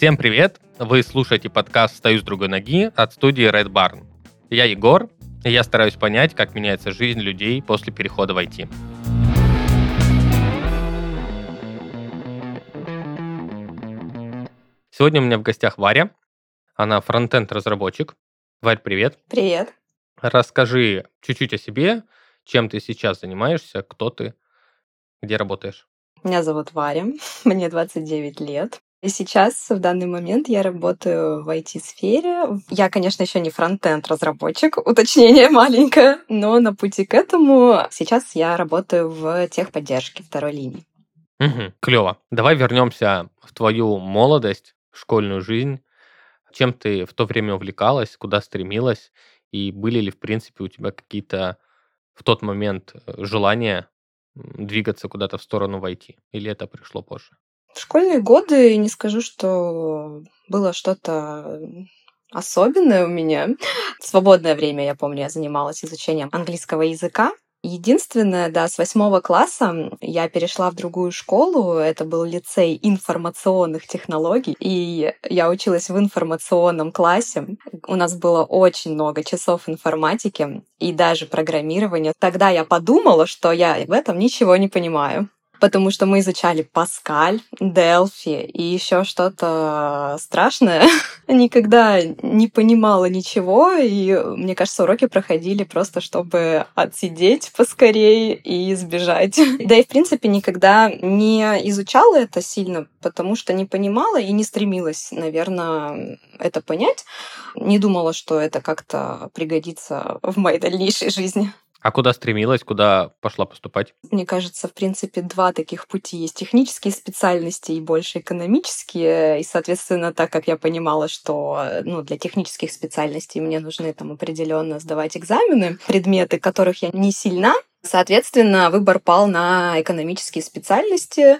Всем привет! Вы слушаете подкаст «Стою с другой ноги» от студии Red Barn. Я Егор, и я стараюсь понять, как меняется жизнь людей после перехода в IT. Сегодня у меня в гостях Варя. Она фронтенд разработчик. Варь, привет. Привет. Расскажи чуть-чуть о себе, чем ты сейчас занимаешься, кто ты, где работаешь. Меня зовут Варя, мне 29 лет. Сейчас, в данный момент, я работаю в IT-сфере. Я, конечно, еще не фронтенд разработчик, уточнение маленькое, но на пути к этому сейчас я работаю в техподдержке второй линии. Угу, клево. Давай вернемся в твою молодость, школьную жизнь. Чем ты в то время увлекалась, куда стремилась, и были ли, в принципе, у тебя какие-то в тот момент э, желания двигаться куда-то в сторону войти? Или это пришло позже? В школьные годы не скажу, что было что-то особенное у меня. В свободное время, я помню, я занималась изучением английского языка. Единственное, да, с восьмого класса я перешла в другую школу. Это был лицей информационных технологий. И я училась в информационном классе. У нас было очень много часов информатики и даже программирования. Тогда я подумала, что я в этом ничего не понимаю потому что мы изучали Паскаль, Делфи и еще что-то страшное. Никогда не понимала ничего, и мне кажется, уроки проходили просто, чтобы отсидеть поскорее и сбежать. Да и, в принципе, никогда не изучала это сильно, потому что не понимала и не стремилась, наверное, это понять. Не думала, что это как-то пригодится в моей дальнейшей жизни. А куда стремилась, куда пошла поступать? Мне кажется, в принципе, два таких пути есть. Технические специальности и больше экономические. И, соответственно, так как я понимала, что ну, для технических специальностей мне нужны там определенно сдавать экзамены, предметы, которых я не сильна, соответственно, выбор пал на экономические специальности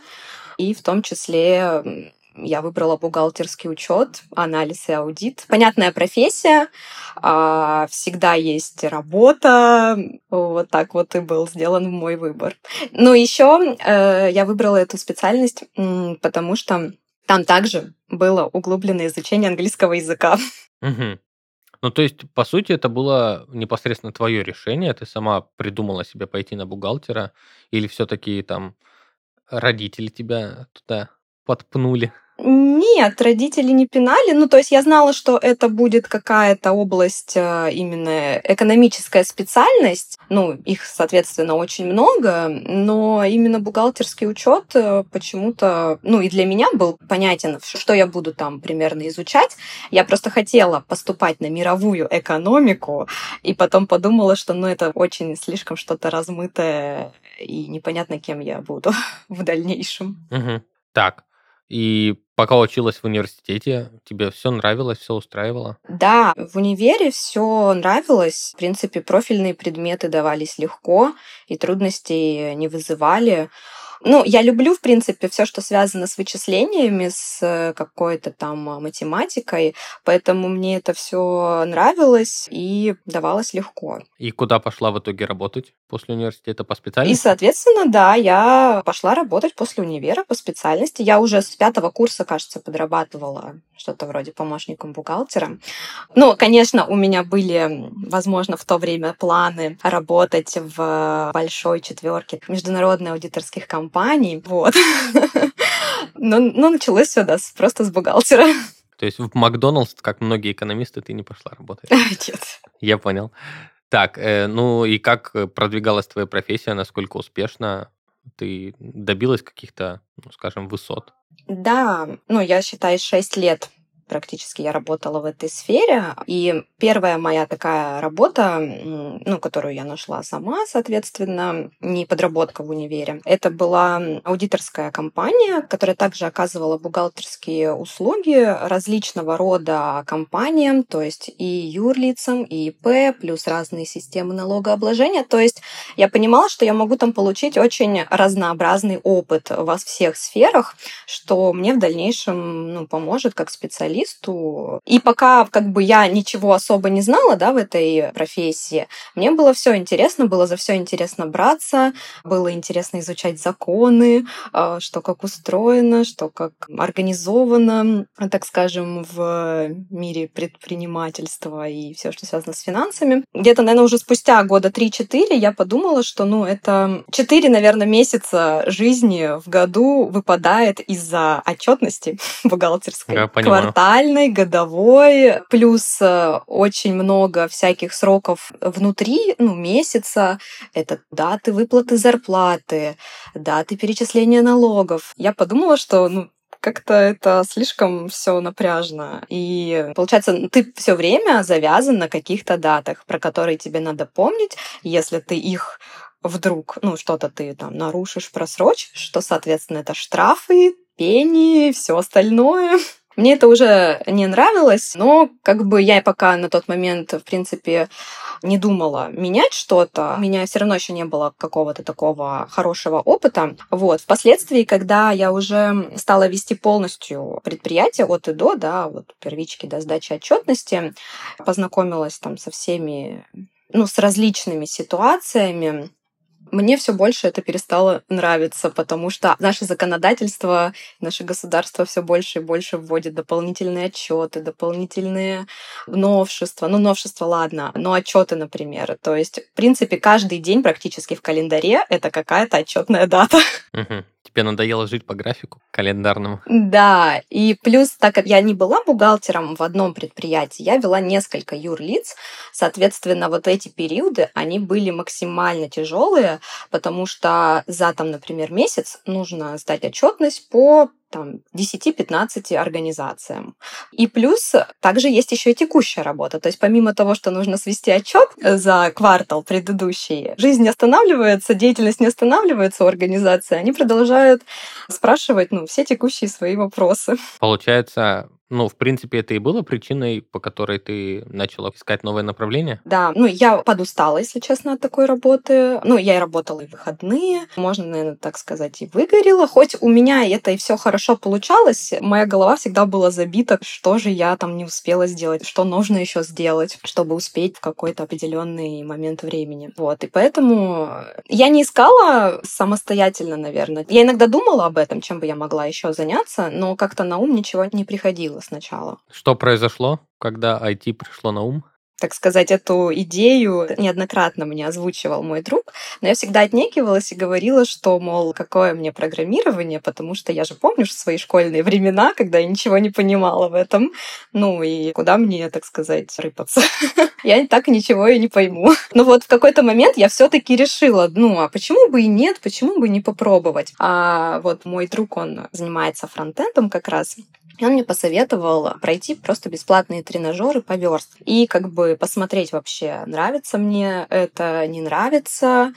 и в том числе я выбрала бухгалтерский учет, анализ и аудит. Понятная профессия, а, всегда есть работа. Вот так вот и был сделан мой выбор. Но еще э, я выбрала эту специальность, потому что там также было углубленное изучение английского языка. Угу. Ну, то есть, по сути, это было непосредственно твое решение, ты сама придумала себе пойти на бухгалтера, или все-таки там родители тебя туда подпнули? Нет, родители не пинали. Ну, то есть я знала, что это будет какая-то область э, именно экономическая специальность. Ну, их, соответственно, очень много, но именно бухгалтерский учет э, почему-то, ну, и для меня был понятен, что я буду там примерно изучать. Я просто хотела поступать на мировую экономику, и потом подумала, что, ну, это очень слишком что-то размытое, и непонятно, кем я буду в дальнейшем. Угу. Так, и пока училась в университете, тебе все нравилось, все устраивало? Да, в универе все нравилось. В принципе, профильные предметы давались легко и трудностей не вызывали. Ну, я люблю, в принципе, все, что связано с вычислениями, с э, какой-то там а, математикой, поэтому мне это все нравилось и давалось легко. И куда пошла в итоге работать после университета по специальности? И, соответственно, да, я пошла работать после универа по специальности. Я уже с пятого курса, кажется, подрабатывала что-то вроде помощником бухгалтера. Ну, конечно, у меня были, возможно, в то время планы работать в большой четверке международных аудиторских компаний. Вот. Но, но началось все, да, просто с бухгалтера. То есть в Макдоналдс, как многие экономисты, ты не пошла работать? Нет. Я понял. Так, э, ну и как продвигалась твоя профессия, насколько успешно ты добилась каких-то, ну, скажем, высот? Да, ну, я считаю, 6 лет практически я работала в этой сфере. И первая моя такая работа, ну, которую я нашла сама, соответственно, не подработка в универе, это была аудиторская компания, которая также оказывала бухгалтерские услуги различного рода компаниям, то есть и юрлицам, и ИП, плюс разные системы налогообложения. То есть я понимала, что я могу там получить очень разнообразный опыт во всех сферах, что мне в дальнейшем ну, поможет как специалист журналисту. И пока как бы я ничего особо не знала, да, в этой профессии, мне было все интересно, было за все интересно браться, было интересно изучать законы, э, что как устроено, что как организовано, так скажем, в мире предпринимательства и все, что связано с финансами. Где-то, наверное, уже спустя года 3-4 я подумала, что, ну, это 4, наверное, месяца жизни в году выпадает из-за отчетности бухгалтерской. Я Квартальной, годовой, плюс э, очень много всяких сроков внутри, ну, месяца. Это даты выплаты зарплаты, даты перечисления налогов. Я подумала, что, ну, как-то это слишком все напряжно. И получается, ты все время завязан на каких-то датах, про которые тебе надо помнить. Если ты их вдруг, ну, что-то ты там нарушишь, просрочишь, что, соответственно, это штрафы, пени, все остальное. Мне это уже не нравилось, но как бы я пока на тот момент, в принципе, не думала менять что-то. У меня все равно еще не было какого-то такого хорошего опыта. Вот. Впоследствии, когда я уже стала вести полностью предприятие от и до, да, вот первички до сдачи отчетности, познакомилась там со всеми ну, с различными ситуациями, мне все больше это перестало нравиться, потому что наше законодательство, наше государство все больше и больше вводит дополнительные отчеты, дополнительные новшества. Ну, новшества, ладно, но отчеты, например. То есть, в принципе, каждый день практически в календаре это какая-то отчетная дата. Угу. Тебе надоело жить по графику календарному? Да, и плюс, так как я не была бухгалтером в одном предприятии, я вела несколько юрлиц, соответственно, вот эти периоды, они были максимально тяжелые, потому что за там, например, месяц нужно сдать отчетность по там, 10-15 организациям. И плюс также есть еще и текущая работа. То есть помимо того, что нужно свести отчет за квартал предыдущий, жизнь не останавливается, деятельность не останавливается у организации, они продолжают спрашивать ну, все текущие свои вопросы. Получается, ну, в принципе, это и было причиной, по которой ты начала искать новое направление? Да, ну, я подустала, если честно, от такой работы. Ну, я и работала и выходные, можно, наверное, так сказать, и выгорела. Хоть у меня это и все хорошо получалось, моя голова всегда была забита, что же я там не успела сделать, что нужно еще сделать, чтобы успеть в какой-то определенный момент времени. Вот, и поэтому я не искала самостоятельно, наверное. Я иногда думала об этом, чем бы я могла еще заняться, но как-то на ум ничего не приходило сначала. Что произошло, когда IT пришло на ум? так сказать, эту идею неоднократно мне озвучивал мой друг, но я всегда отнекивалась и говорила, что, мол, какое мне программирование, потому что я же помню свои школьные времена, когда я ничего не понимала в этом, ну и куда мне, так сказать, рыпаться. Я так ничего и не пойму. Но вот в какой-то момент я все таки решила, ну, а почему бы и нет, почему бы не попробовать? А вот мой друг, он занимается фронтендом как раз, и он мне посоветовал пройти просто бесплатные тренажеры по верст. И как бы посмотреть вообще, нравится мне это, не нравится,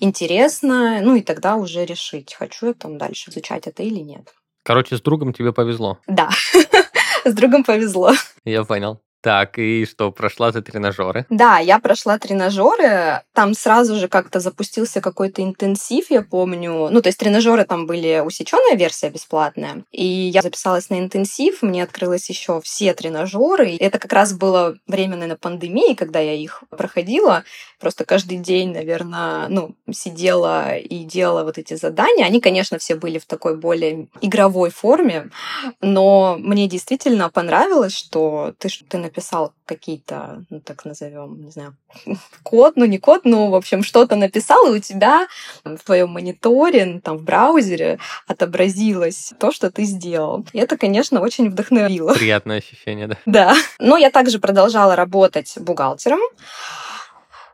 интересно. Ну и тогда уже решить, хочу я там дальше изучать это или нет. Короче, с другом тебе повезло. Да, с другом повезло. Я понял. Так, и что, прошла ты тренажеры? Да, я прошла тренажеры. Там сразу же как-то запустился какой-то интенсив, я помню. Ну, то есть тренажеры там были усеченная версия бесплатная. И я записалась на интенсив, мне открылось еще все тренажеры. Это как раз было время, на пандемии, когда я их проходила. Просто каждый день, наверное, ну, сидела и делала вот эти задания. Они, конечно, все были в такой более игровой форме, но мне действительно понравилось, что ты, ты написал какие-то, ну, так назовем, не знаю, код, ну, не код, ну, в общем, что-то написал, и у тебя в твоем мониторе, там, в браузере отобразилось то, что ты сделал. И это, конечно, очень вдохновило. Приятное ощущение, да? Да. Но я также продолжала работать бухгалтером.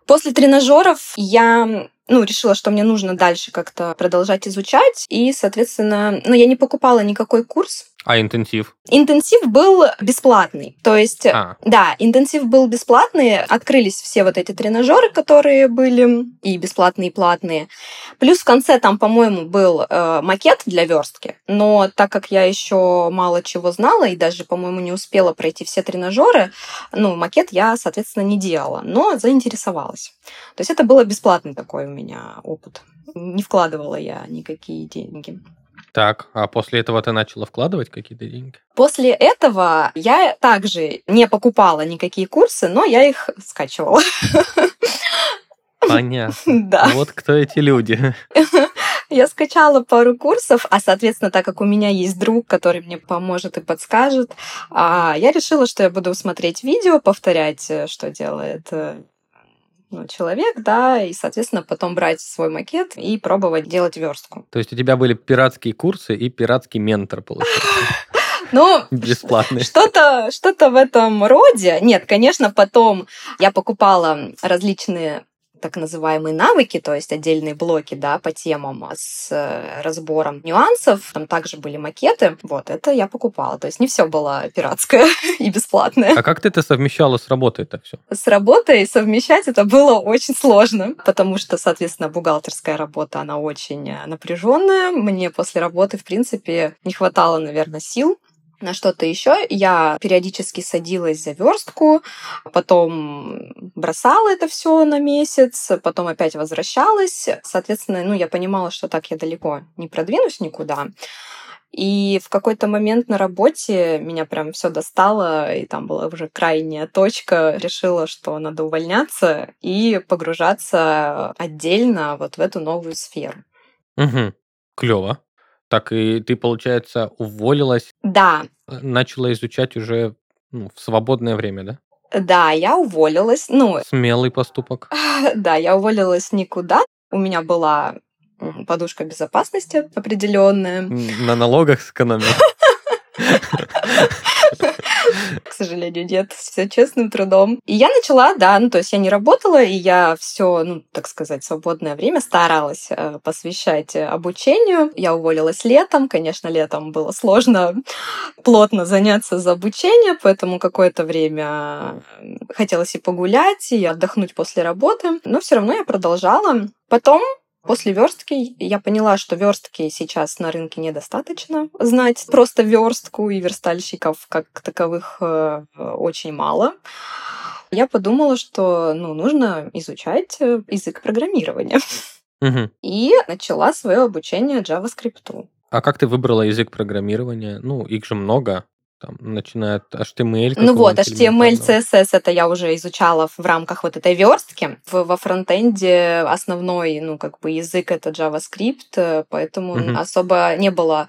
После тренажеров я ну, решила, что мне нужно дальше как-то продолжать изучать. И, соответственно, ну, я не покупала никакой курс. А интенсив? Интенсив был бесплатный. То есть, а. да, интенсив был бесплатный. Открылись все вот эти тренажеры, которые были и бесплатные, и платные. Плюс в конце там, по-моему, был э, макет для верстки. Но так как я еще мало чего знала и даже, по-моему, не успела пройти все тренажеры, ну, макет я, соответственно, не делала, но заинтересовалась. То есть это было бесплатный такой у меня опыт. Не вкладывала я никакие деньги. Так, а после этого ты начала вкладывать какие-то деньги? После этого я также не покупала никакие курсы, но я их скачивала. Понятно. Да. Вот кто эти люди. Я скачала пару курсов, а, соответственно, так как у меня есть друг, который мне поможет и подскажет, а, я решила, что я буду смотреть видео, повторять, э, что делает э, ну, человек, да, и, соответственно, потом брать свой макет и пробовать делать верстку. То есть у тебя были пиратские курсы и пиратский ментор, получается? Ну, Бесплатный. что-то что в этом роде. Нет, конечно, потом я покупала различные так называемые навыки, то есть отдельные блоки, да, по темам с э, разбором нюансов. Там также были макеты. Вот, это я покупала. То есть не все было пиратское и бесплатное. А как ты это совмещала с работой это все? С работой совмещать это было очень сложно, потому что, соответственно, бухгалтерская работа, она очень напряженная. Мне после работы, в принципе, не хватало, наверное, сил на что-то еще. Я периодически садилась за верстку, потом бросала это все на месяц, потом опять возвращалась. Соответственно, ну, я понимала, что так я далеко не продвинусь никуда. И в какой-то момент на работе меня прям все достало, и там была уже крайняя точка. Решила, что надо увольняться и погружаться отдельно вот в эту новую сферу. Угу. Клево. Так и ты, получается, уволилась, Да, э, начала изучать уже ну, в свободное время, да? да, я уволилась. Ну, Смелый поступок. да, я уволилась никуда. У меня была подушка безопасности определенная. На налогах сэкономил. К сожалению, нет. Все честным трудом. И я начала, да, ну, то есть я не работала, и я все, ну, так сказать, свободное время старалась э, посвящать обучению. Я уволилась летом. Конечно, летом было сложно плотно заняться за обучение, поэтому какое-то время хотелось и погулять, и отдохнуть после работы. Но все равно я продолжала. Потом После верстки я поняла, что верстки сейчас на рынке недостаточно знать. Просто верстку и верстальщиков как таковых э, очень мало. Я подумала, что ну, нужно изучать э, язык программирования. Угу. И начала свое обучение JavaScript. А как ты выбрала язык программирования? Ну, их же много там, начиная от HTML. Ну вот, HTML. CSS это я уже изучала в рамках вот этой верстки. В, во фронтенде основной, ну, как бы язык это JavaScript, э, поэтому Мгм. особо не было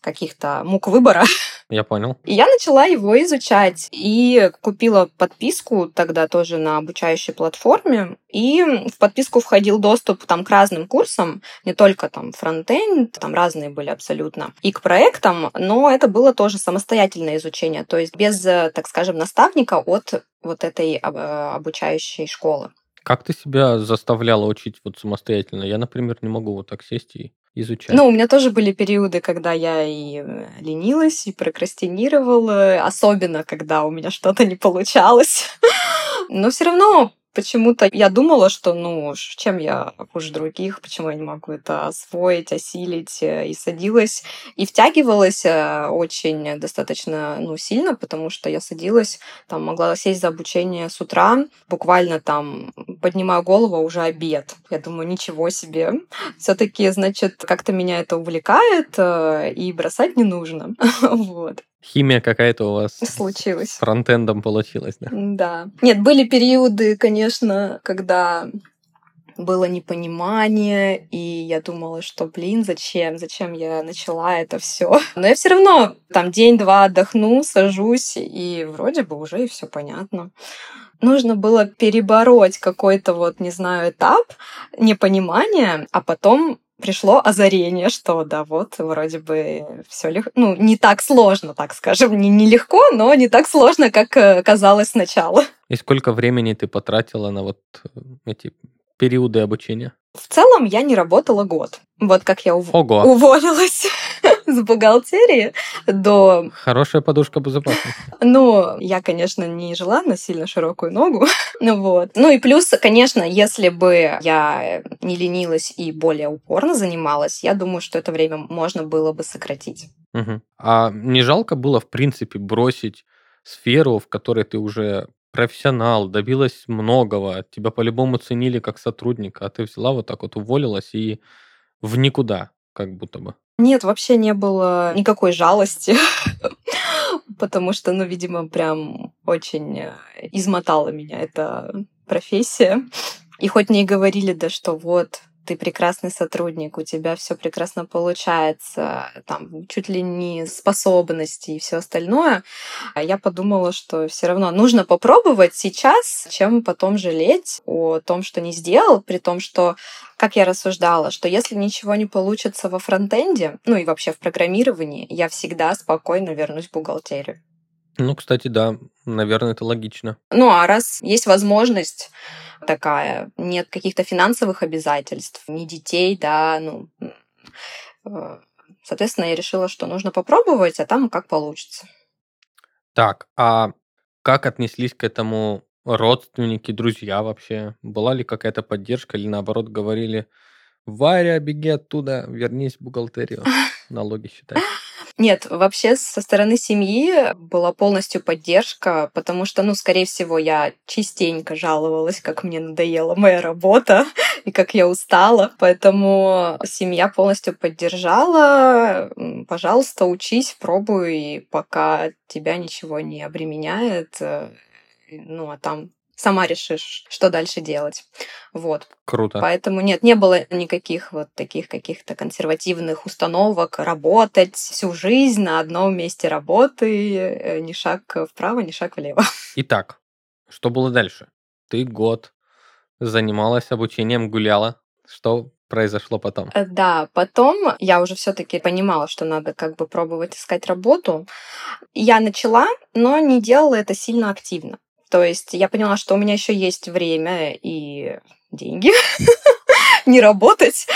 каких-то мук выбора. Я понял. И я начала его изучать и купила подписку тогда тоже на обучающей платформе. И в подписку входил доступ там к разным курсам, не только там фронтенд, там разные были абсолютно, и к проектам, но это было тоже самостоятельное изучение, то есть без, так скажем, наставника от вот этой э, обучающей школы. Как ты себя заставляла учить вот самостоятельно? Я, например, не могу вот так сесть и изучать. Ну, у меня тоже были периоды, когда я и э, ленилась, и прокрастинировала, особенно когда у меня что-то не получалось. Но все равно почему-то я думала, что, ну, чем я хуже других, почему я не могу это освоить, осилить, э, и садилась, и втягивалась э, очень достаточно, ну, сильно, потому что я садилась, там, могла сесть за обучение с утра, буквально там поднимаю голову, а уже обед. Я думаю, ничего себе, все-таки, значит, как-то меня это увлекает, э, и бросать не нужно. Вот, Химия какая-то у вас с случилось. фронтендом получилась, да? Да. Нет, были периоды, конечно, когда было непонимание, и я думала, что, блин, зачем, зачем я начала это все. Но я все равно там день-два отдохну, сажусь, и вроде бы уже и все понятно. Нужно было перебороть какой-то вот, не знаю, этап непонимания, а потом пришло озарение, что да, вот вроде бы все легко, ну не так сложно, так скажем, не нелегко, но не так сложно, как э, казалось сначала. И сколько времени ты потратила на вот э, эти периоды обучения? В целом я не работала год. Вот как я ув- Ого, уволилась с бухгалтерии до... хорошая подушка безопасности. Ну, я, конечно, не жила на сильно широкую ногу. ну вот. Ну и плюс, конечно, если бы я не ленилась и более упорно занималась, я думаю, что это время можно было бы сократить. Мгм. А не жалко было, в принципе, бросить сферу, в которой ты уже профессионал, добилась многого, тебя по-любому ценили как сотрудника, а ты взяла вот так вот, уволилась и в никуда, как будто бы. Нет, вообще не было никакой жалости, потому что, ну, видимо, прям очень э, измотала меня эта профессия. И хоть мне и говорили, да что вот, ты прекрасный сотрудник, у тебя все прекрасно получается, там чуть ли не способности и все остальное. А я подумала, что все равно нужно попробовать сейчас, чем потом жалеть о том, что не сделал, при том, что, как я рассуждала, что если ничего не получится во фронтенде, ну и вообще в программировании, я всегда спокойно вернусь в бухгалтерию. Ну, кстати, да, наверное, это логично. Ну, а раз есть возможность такая, нет каких-то финансовых обязательств, ни детей, да, ну, э, соответственно, я решила, что нужно попробовать, а там как получится. Так, а как отнеслись к этому родственники, друзья вообще? Была ли какая-то поддержка или наоборот говорили, Варя, беги оттуда, вернись в бухгалтерию, налоги считай? Нет, вообще со стороны семьи была полностью поддержка, потому что, ну, скорее всего, я частенько жаловалась, как мне надоела моя работа и как я устала. Поэтому семья полностью поддержала. Пожалуйста, учись, пробуй, пока тебя ничего не обременяет, э, ну, а там сама решишь, что дальше делать. Вот. Круто. Поэтому нет, не было никаких вот таких каких-то консервативных установок работать всю жизнь на одном месте работы, э, ни шаг вправо, ни шаг влево. Итак, что было дальше? Ты год занималась обучением, гуляла. Что произошло потом? Э, да, потом я уже все-таки понимала, что надо как бы пробовать искать работу. Я начала, но не делала это сильно активно. То есть я поняла, что у меня еще есть время и деньги не работать,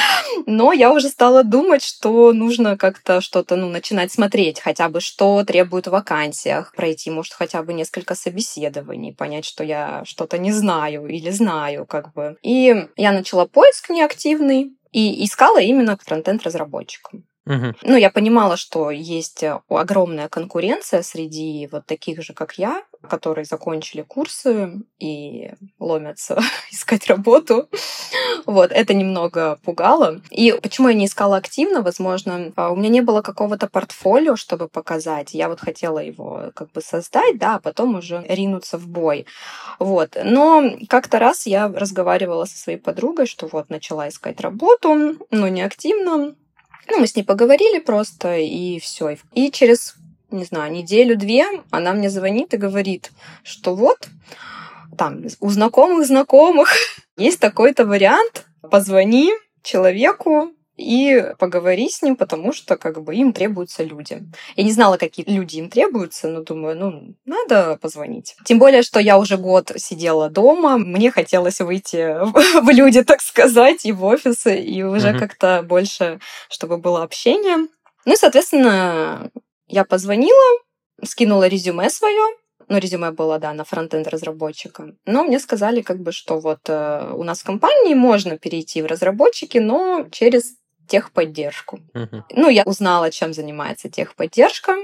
но я уже стала думать, что нужно как-то что-то, ну, начинать смотреть, хотя бы что требует в вакансиях, пройти, может, хотя бы несколько собеседований, понять, что я что-то не знаю или знаю, как бы. И я начала поиск неактивный и искала именно фронтенд разработчиком. Угу. Ну, я понимала, что есть э, огромная конкуренция среди вот таких же, как я, которые закончили курсы и ломятся искать работу. Вот, это немного пугало. И почему я не искала активно, возможно, а, у меня не было какого-то портфолио, чтобы показать. Я вот хотела его как бы создать, да, а потом уже ринуться в бой. Вот. Но как-то раз я разговаривала со своей подругой, что вот начала искать работу, но не активно, ну, мы с ней поговорили просто, и все. И через, не знаю, неделю-две она мне звонит и говорит, что вот, там, у знакомых знакомых есть такой-то вариант, позвони человеку, и поговори с ним, потому что как бы им требуются люди. Я не знала, какие люди им требуются, но думаю, ну, надо позвонить. Тем более, что я уже год сидела дома, мне хотелось выйти в люди, так сказать, и в офисы, и уже mm-hmm. как-то больше, чтобы было общение. Ну и, соответственно, я позвонила, скинула резюме свое, ну, резюме было, да, на фронтенд разработчика. Но мне сказали, как бы, что вот э, у нас в компании можно перейти в разработчики, но через техподдержку. Угу. Ну, я узнала, чем занимается техподдержка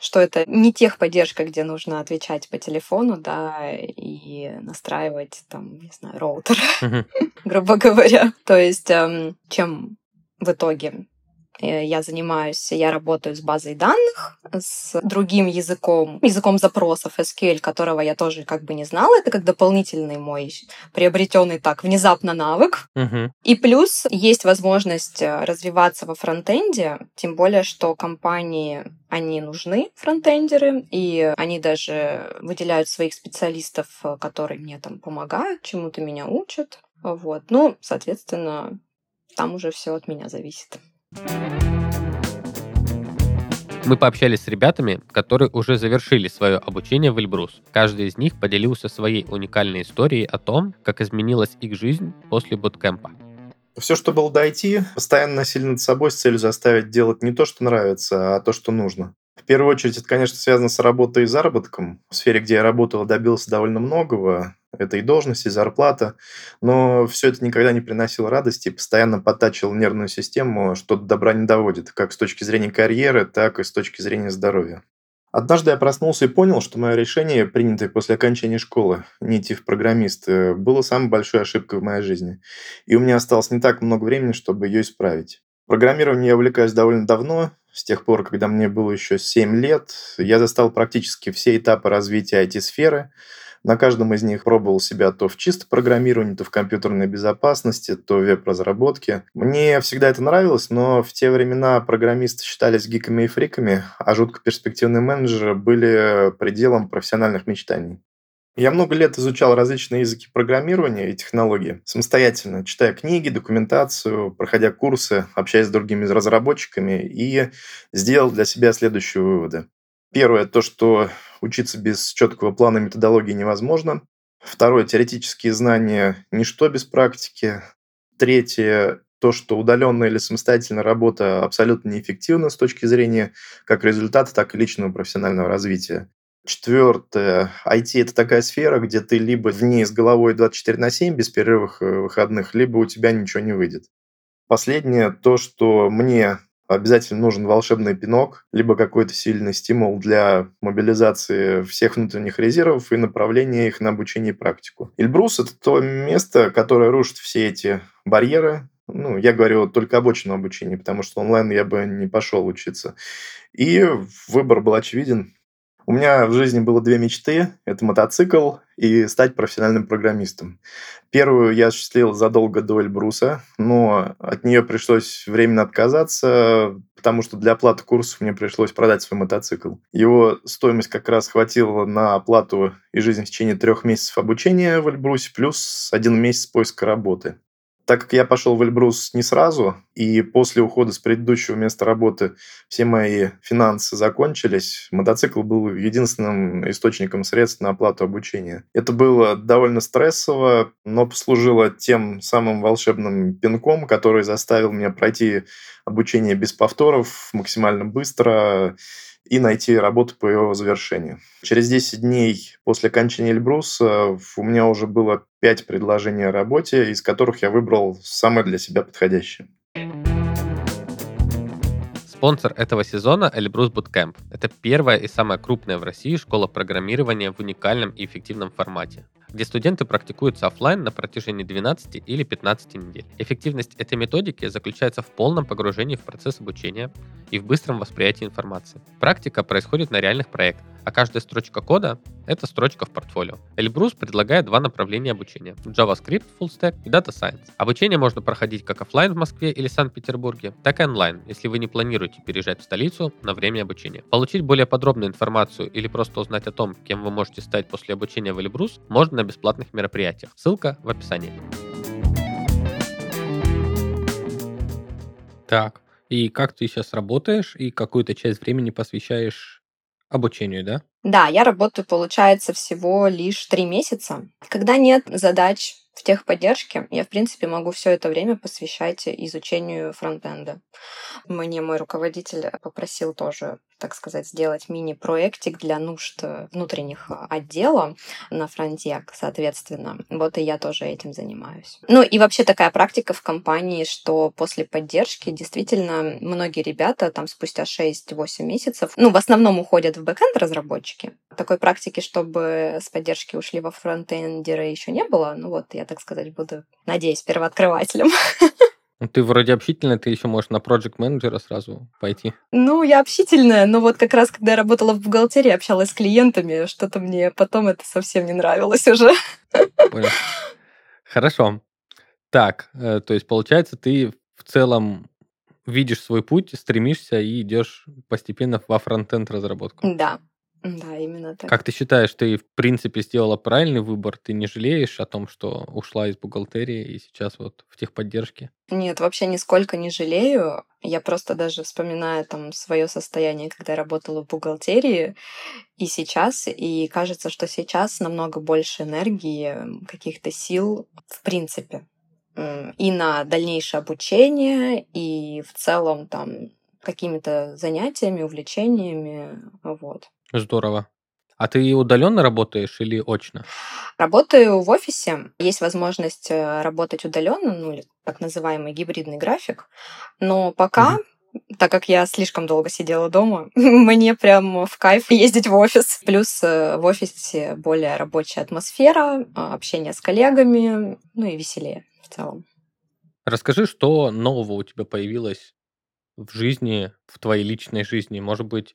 что это не техподдержка, где нужно отвечать по телефону, да, и настраивать там, не знаю, роутер, грубо говоря. То есть, эм, чем в итоге я занимаюсь, я работаю с базой данных, с другим языком, языком запросов SQL, которого я тоже как бы не знала. Это как дополнительный мой приобретенный так внезапно навык. Uh-huh. И плюс есть возможность э, развиваться во фронтенде, тем более, что компании они нужны, фронтендеры, и они даже выделяют своих специалистов, э, которые мне там помогают, чему-то меня учат. Вот. Ну, соответственно, там уже все от меня зависит. Мы пообщались с ребятами, которые уже завершили свое обучение в Эльбрус. Каждый из них поделился своей уникальной историей о том, как изменилась их жизнь после буткемпа. Все, что было до IT, постоянно носили над собой с целью заставить делать не то, что нравится, а то, что нужно. В первую очередь, это, конечно, связано с работой и заработком. В сфере, где я работал, добился довольно многого. Это и должность, и зарплата. Но все это никогда не приносило радости, постоянно подтачивал нервную систему, что до добра не доводит, как с точки зрения карьеры, так и с точки зрения здоровья. Однажды я проснулся и понял, что мое решение, принятое после окончания школы, не идти в программист, было самой большой ошибкой в моей жизни. И у меня осталось не так много времени, чтобы ее исправить. Программированием я увлекаюсь довольно давно, с тех пор, когда мне было еще 7 лет. Я застал практически все этапы развития IT-сферы. На каждом из них пробовал себя то в чисто программировании, то в компьютерной безопасности, то в веб-разработке. Мне всегда это нравилось, но в те времена программисты считались гиками и фриками, а жутко перспективные менеджеры были пределом профессиональных мечтаний. Я много лет изучал различные языки программирования и технологии самостоятельно, читая книги, документацию, проходя курсы, общаясь с другими разработчиками и сделал для себя следующие выводы. Первое, то, что учиться без четкого плана методологии невозможно. Второе, теоретические знания – ничто без практики. Третье, то, что удаленная или самостоятельная работа абсолютно неэффективна с точки зрения как результата, так и личного профессионального развития. Четвертое. IT – это такая сфера, где ты либо в ней с головой 24 на 7 без перерывов э, выходных, либо у тебя ничего не выйдет. Последнее – то, что мне обязательно нужен волшебный пинок, либо какой-то сильный стимул для мобилизации всех внутренних резервов и направления их на обучение и практику. Эльбрус – это то место, которое рушит все эти барьеры, ну, я говорю только об очном обучении, потому что онлайн я бы не пошел учиться. И выбор был очевиден. У меня в жизни было две мечты. Это мотоцикл и стать профессиональным программистом. Первую я осуществил задолго до Эльбруса, но от нее пришлось временно отказаться, потому что для оплаты курсов мне пришлось продать свой мотоцикл. Его стоимость как раз хватила на оплату и жизнь в течение трех месяцев обучения в Эльбрусе, плюс один месяц поиска работы. Так как я пошел в Эльбрус не сразу, и после ухода с предыдущего места работы все мои финансы закончились, мотоцикл был единственным источником средств на оплату обучения. Это было довольно стрессово, но послужило тем самым волшебным пинком, который заставил меня пройти обучение без повторов максимально быстро и найти работу по его завершению. Через 10 дней после окончания Эльбруса у меня уже было 5 предложений о работе, из которых я выбрал самое для себя подходящее. Спонсор этого сезона – Эльбрус Bootcamp. Это первая и самая крупная в России школа программирования в уникальном и эффективном формате где студенты практикуются офлайн на протяжении 12 или 15 недель. Эффективность этой методики заключается в полном погружении в процесс обучения и в быстром восприятии информации. Практика происходит на реальных проектах, а каждая строчка кода — это строчка в портфолио. Эльбрус предлагает два направления обучения — JavaScript, Full Stack и Data Science. Обучение можно проходить как офлайн в Москве или Санкт-Петербурге, так и онлайн, если вы не планируете переезжать в столицу на время обучения. Получить более подробную информацию или просто узнать о том, кем вы можете стать после обучения в Эльбрус, можно на бесплатных мероприятиях. Ссылка в описании. Так, и как ты сейчас работаешь, и какую-то часть времени посвящаешь обучению, да? Да, я работаю, получается, всего лишь три месяца. Когда нет задач в техподдержке, я, в принципе, могу все это время посвящать изучению фронтенда. Мне мой руководитель попросил тоже так сказать, сделать мини-проектик для нужд внутренних отдела на фронте, соответственно. Вот и я тоже этим занимаюсь. Ну и вообще такая практика в компании, что после поддержки действительно многие ребята там спустя 6-8 месяцев, ну, в основном уходят в бэкэнд разработчики. Такой практики, чтобы с поддержки ушли во фронтендеры еще не было. Ну вот, я, так сказать, буду, надеюсь, первооткрывателем. Ну, ты вроде общительная, ты еще можешь на проект менеджера сразу пойти. Ну, я общительная, но вот как раз, когда я работала в бухгалтерии, общалась с клиентами, что-то мне потом это совсем не нравилось уже. Понял. Хорошо. Так, э, то есть, получается, ты в целом видишь свой путь, стремишься и идешь постепенно во фронтенд разработку. Да, да, именно так. Как ты считаешь, ты в принципе сделала правильный выбор? Ты не жалеешь о том, что ушла из бухгалтерии и сейчас вот в техподдержке? Нет, вообще нисколько не жалею. Я просто даже вспоминаю там свое состояние, когда я работала в бухгалтерии, и сейчас, и кажется, что сейчас намного больше энергии, каких-то сил в принципе и на дальнейшее обучение, и в целом там какими-то занятиями, увлечениями, вот. Здорово. А ты удаленно работаешь или очно? Работаю в офисе. Есть возможность э, работать удаленно, ну или так называемый гибридный график. Но пока, угу. так как я слишком долго сидела дома, мне прям в кайф ездить в офис. Плюс э, в офисе более рабочая атмосфера, а, общение с коллегами, ну и веселее в целом. Расскажи, что нового у тебя появилось в жизни, в твоей личной жизни? Может быть,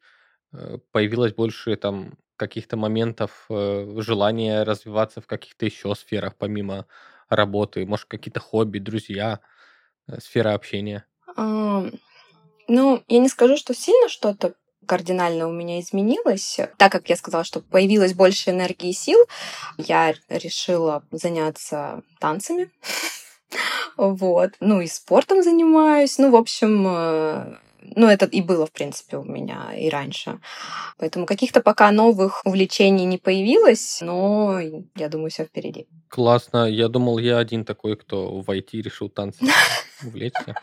появилось больше там каких-то моментов э, желания развиваться в каких-то еще сферах, помимо работы? Может, какие-то хобби, друзья, э, сфера общения? Ам, Ну, я не скажу, что сильно что-то кардинально у меня изменилось. Так как я сказала, что появилось больше энергии и сил, я решила заняться танцами. Вот. Ну, и спортом занимаюсь. Ну, в общем, э, ну, это и было, в принципе, у меня и раньше. Поэтому каких-то пока новых увлечений не появилось, но я думаю, все впереди. Классно. Я думал, я один такой, кто в IT решил танцы увлечься.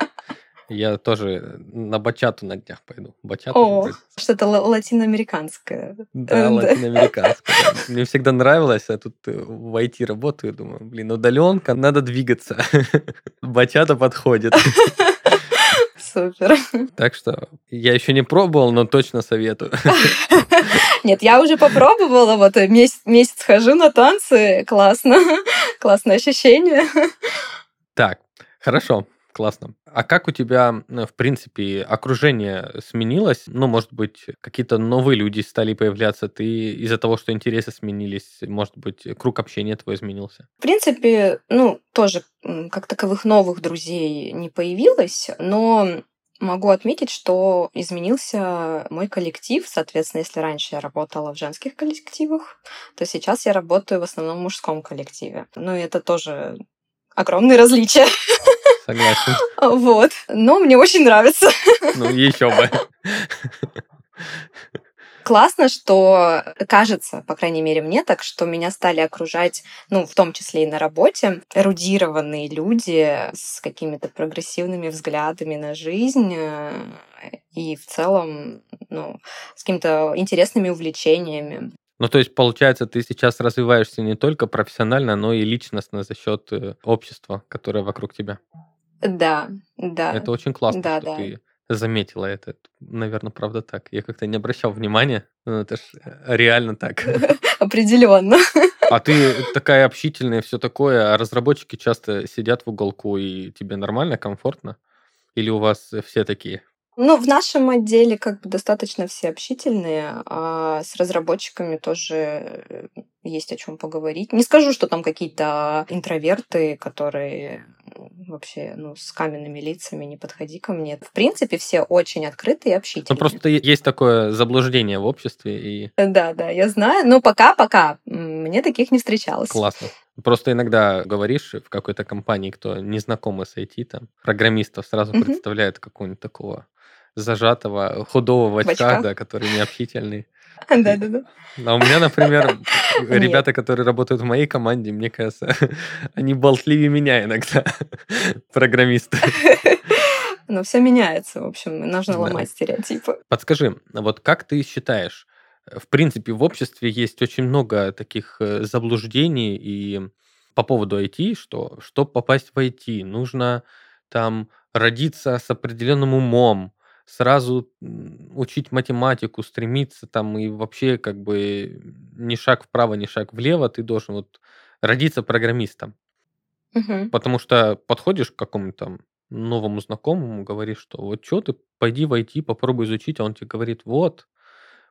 Я тоже на бачату на днях пойду. Бачату О, что-то ла- латиноамериканское. Да, да. Мне всегда нравилось, а тут э, в IT работаю, думаю, блин, удаленка, надо двигаться. Бачата подходит. Супер. Так что я еще не пробовал, но точно советую. Нет, я уже попробовала, вот э, месяц, месяц хожу на танцы, классно, классное ощущение. Так, хорошо, классно. А как у тебя, э, в принципе, окружение сменилось? Ну, может быть, какие-то новые люди стали появляться, ты из-за того, что интересы сменились, может быть, круг общения твой изменился? В принципе, ну, тоже как таковых новых друзей не появилось, но могу отметить, что изменился мой коллектив. Соответственно, если раньше я работала в женских коллективах, то сейчас я работаю в основном в мужском коллективе. Ну, и это тоже огромные различия. Согласен. Вот. Но мне очень нравится. Ну, еще бы. Классно, что кажется, по крайней мере мне так, что меня стали окружать, ну, в том числе и на работе, эрудированные люди с какими-то прогрессивными взглядами на жизнь э, и в целом, ну, с какими-то интересными увлечениями. Ну, то есть, получается, ты сейчас развиваешься не только профессионально, но и личностно за счет э, общества, которое вокруг тебя. Да, да. Это очень классно, Да, что да. ты заметила это. Наверное, правда так. Я как-то не обращал внимания, но это ж э, реально так. Определенно. А ты такая общительная, все такое, а разработчики часто сидят в уголку, и тебе нормально, комфортно? Или у вас все такие? Ну, в нашем отделе как бы достаточно все общительные, а с разработчиками тоже э, есть о чем поговорить. Не скажу, что там какие-то интроверты, которые вообще ну, с каменными лицами не подходи ко мне. В принципе, все очень открытые и Ну, общительные. просто е- есть такое заблуждение в обществе, и Да, да, я знаю. Но пока-пока мне таких не встречалось. классно. Просто иногда говоришь в какой-то компании, кто не знакомый с IT, там, программистов, сразу Мгм. представляет какого-нибудь такого зажатого, худого в очках. да, который необщительный. Да, да, да. А у меня, например, ребята, которые работают в моей команде, мне кажется, они болтливее меня иногда, программисты. Но все меняется, в общем, нужно Да. ломать стереотипы. Подскажи, вот как ты считаешь, э, в принципе, в обществе есть очень много таких э, заблуждений и по поводу IT, что чтобы попасть в IT, нужно там родиться с определенным умом, сразу учить математику, стремиться там и вообще как бы ни шаг вправо, ни шаг влево, ты должен вот родиться программистом. Мгм. Потому что подходишь к какому-то там новому знакомому, говоришь, что вот что ты, пойди в IT, попробуй изучить, а он тебе говорит, вот,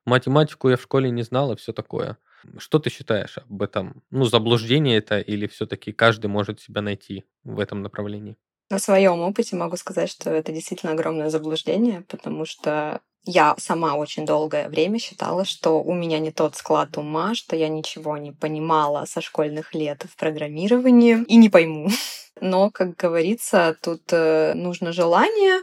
математику я в школе не знал и все такое. Что ты считаешь об этом? Ну, заблуждение это или все-таки каждый может себя найти в этом направлении? На своем опыте могу сказать, что это действительно огромное заблуждение, потому что я сама очень долгое время считала, что у меня не тот склад ума, что я ничего не понимала со школьных лет в программировании и не пойму. Но, как говорится, тут э, нужно желание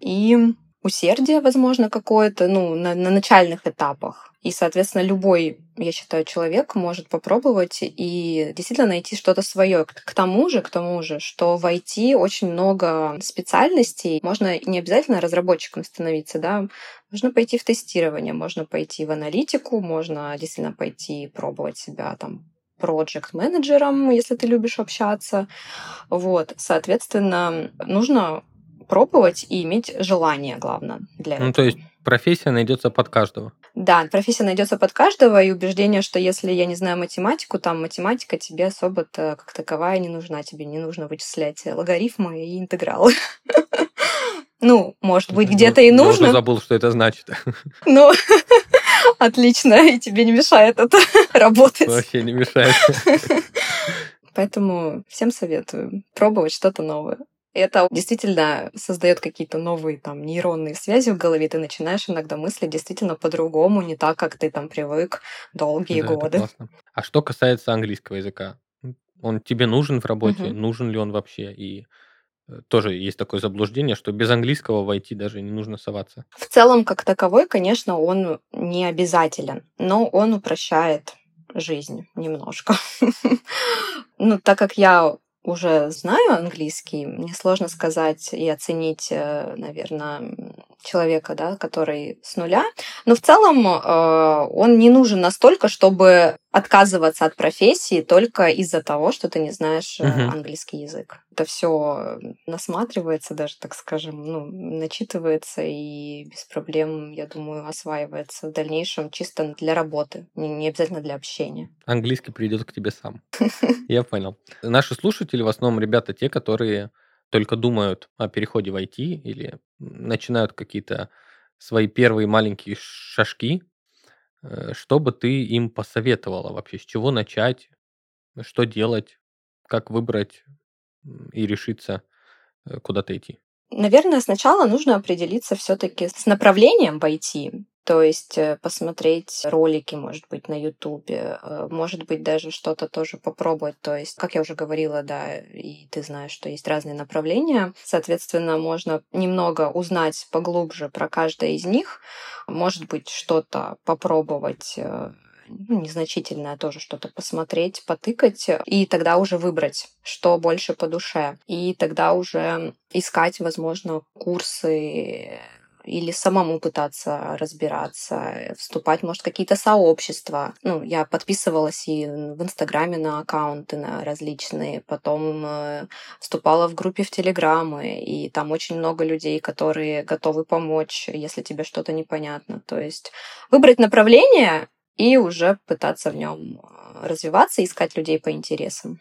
и усердие, возможно, какое-то, ну, на, на начальных этапах. И, соответственно, любой, я считаю, человек может попробовать и действительно найти что-то свое. К тому же, к тому же, что в IT очень много специальностей. Можно не обязательно разработчиком становиться, да, можно пойти в тестирование, можно пойти в аналитику, можно действительно пойти пробовать себя там проект менеджером если ты любишь общаться. Вот, соответственно, нужно пробовать и иметь желание, главное, для Ну, этого. то есть профессия найдется под каждого. Да, профессия найдется под каждого, и убеждение, что если я не знаю математику, там математика тебе особо-то как таковая не нужна, тебе не нужно вычислять логарифмы и интегралы. Ну, может быть, где-то и Я уже нужно, забыл, что это значит. но отлично, и тебе не мешает это работать. Вообще не мешает. Поэтому всем советую пробовать что-то новое. Это действительно создает какие-то новые там нейронные связи в голове. Ты начинаешь иногда мыслить действительно по-другому, не так, как ты там привык долгие Да, годы. А что касается английского языка, он тебе нужен в работе? Мгм. Нужен ли он вообще? И э, тоже есть такое заблуждение, что без английского войти даже не нужно соваться. В целом, как таковой, конечно, он не обязателен, но он упрощает жизнь немножко. Ну, так как я уже знаю английский, мне сложно сказать и оценить, наверное, человека, да, который с нуля. Но в целом э, он не нужен настолько, чтобы отказываться от профессии только из-за того, что ты не знаешь Мгм. английский язык. Это все насматривается даже, так скажем, ну, начитывается и без проблем, я думаю, осваивается в дальнейшем чисто для работы, не, не обязательно для общения. Английский придет к тебе сам. Я понял. Наши слушатели в основном ребята те, которые только думают о переходе в IT или начинают какие-то свои первые маленькие шажки. Э, Что бы ты им посоветовала вообще? С чего начать? Что делать? Как выбрать и решиться э, куда-то идти? Наверное, сначала нужно определиться все-таки с направлением в IT. То есть э, посмотреть ролики, может быть, на Ютубе, э, может быть, даже что-то тоже попробовать. То есть, как я уже говорила, да, и ты знаешь, что есть разные направления. Соответственно, можно немного узнать поглубже про каждое из них. Может быть, что-то попробовать э, ну, незначительное тоже что-то посмотреть, потыкать, и тогда уже выбрать, что больше по душе. И тогда уже искать, возможно, курсы или самому пытаться разбираться, вступать, может, какие-то сообщества. Ну, я подписывалась и в Инстаграме на аккаунты на различные, потом э, вступала в группе в Телеграмы, и там очень много людей, которые готовы помочь, если тебе что-то непонятно. То есть выбрать направление и уже пытаться в нем развиваться, искать людей по интересам.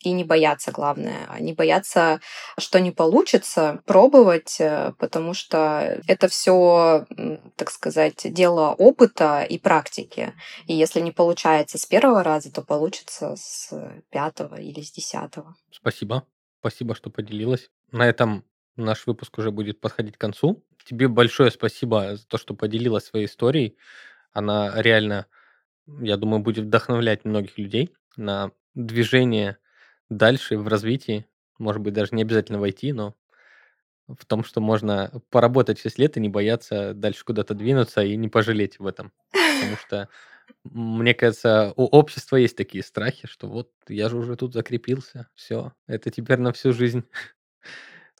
И не бояться, главное, а не бояться, что не получится, пробовать, э, потому что это все, так сказать, дело опыта и практики. И если не получается с первого раза, то получится с пятого или с десятого. Спасибо. Спасибо, что поделилась. На этом наш выпуск уже будет подходить к концу. Тебе большое спасибо за то, что поделилась своей историей. Она реально, я думаю, будет вдохновлять многих людей на движение дальше в развитии. Может быть, даже не обязательно войти, но в том, что можно поработать 6 лет и не бояться дальше куда-то двинуться и не пожалеть в этом. Потому что, мне кажется, у общества есть такие страхи, что вот я же уже тут закрепился, все, это теперь на всю жизнь.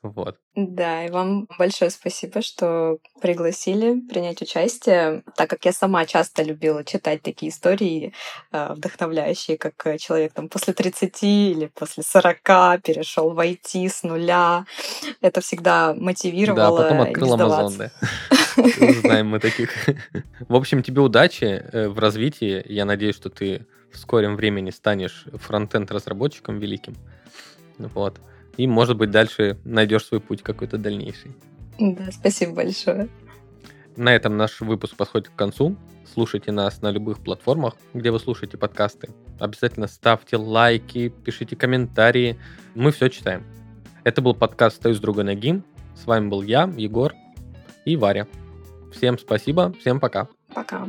Вот. Да, и вам большое спасибо, что пригласили принять участие, так как я сама часто любила читать такие истории э, вдохновляющие, как э, человек там после 30 или после 40 перешел в IT с нуля. Это всегда мотивировало. Да, потом открыл сдаваться. да. Знаем мы таких. В общем, тебе удачи э, в развитии. Я надеюсь, что ты в скором времени станешь фронтенд разработчиком великим. Вот. И, может быть, дальше найдешь свой путь какой-то дальнейший. Да, спасибо большое. На этом наш выпуск подходит к концу. Слушайте нас на любых платформах, где вы слушаете подкасты. Обязательно ставьте лайки, пишите комментарии. Мы все читаем. Это был подкаст «Стою с другой ноги». С вами был я, Егор и Варя. Всем спасибо, всем пока. Пока.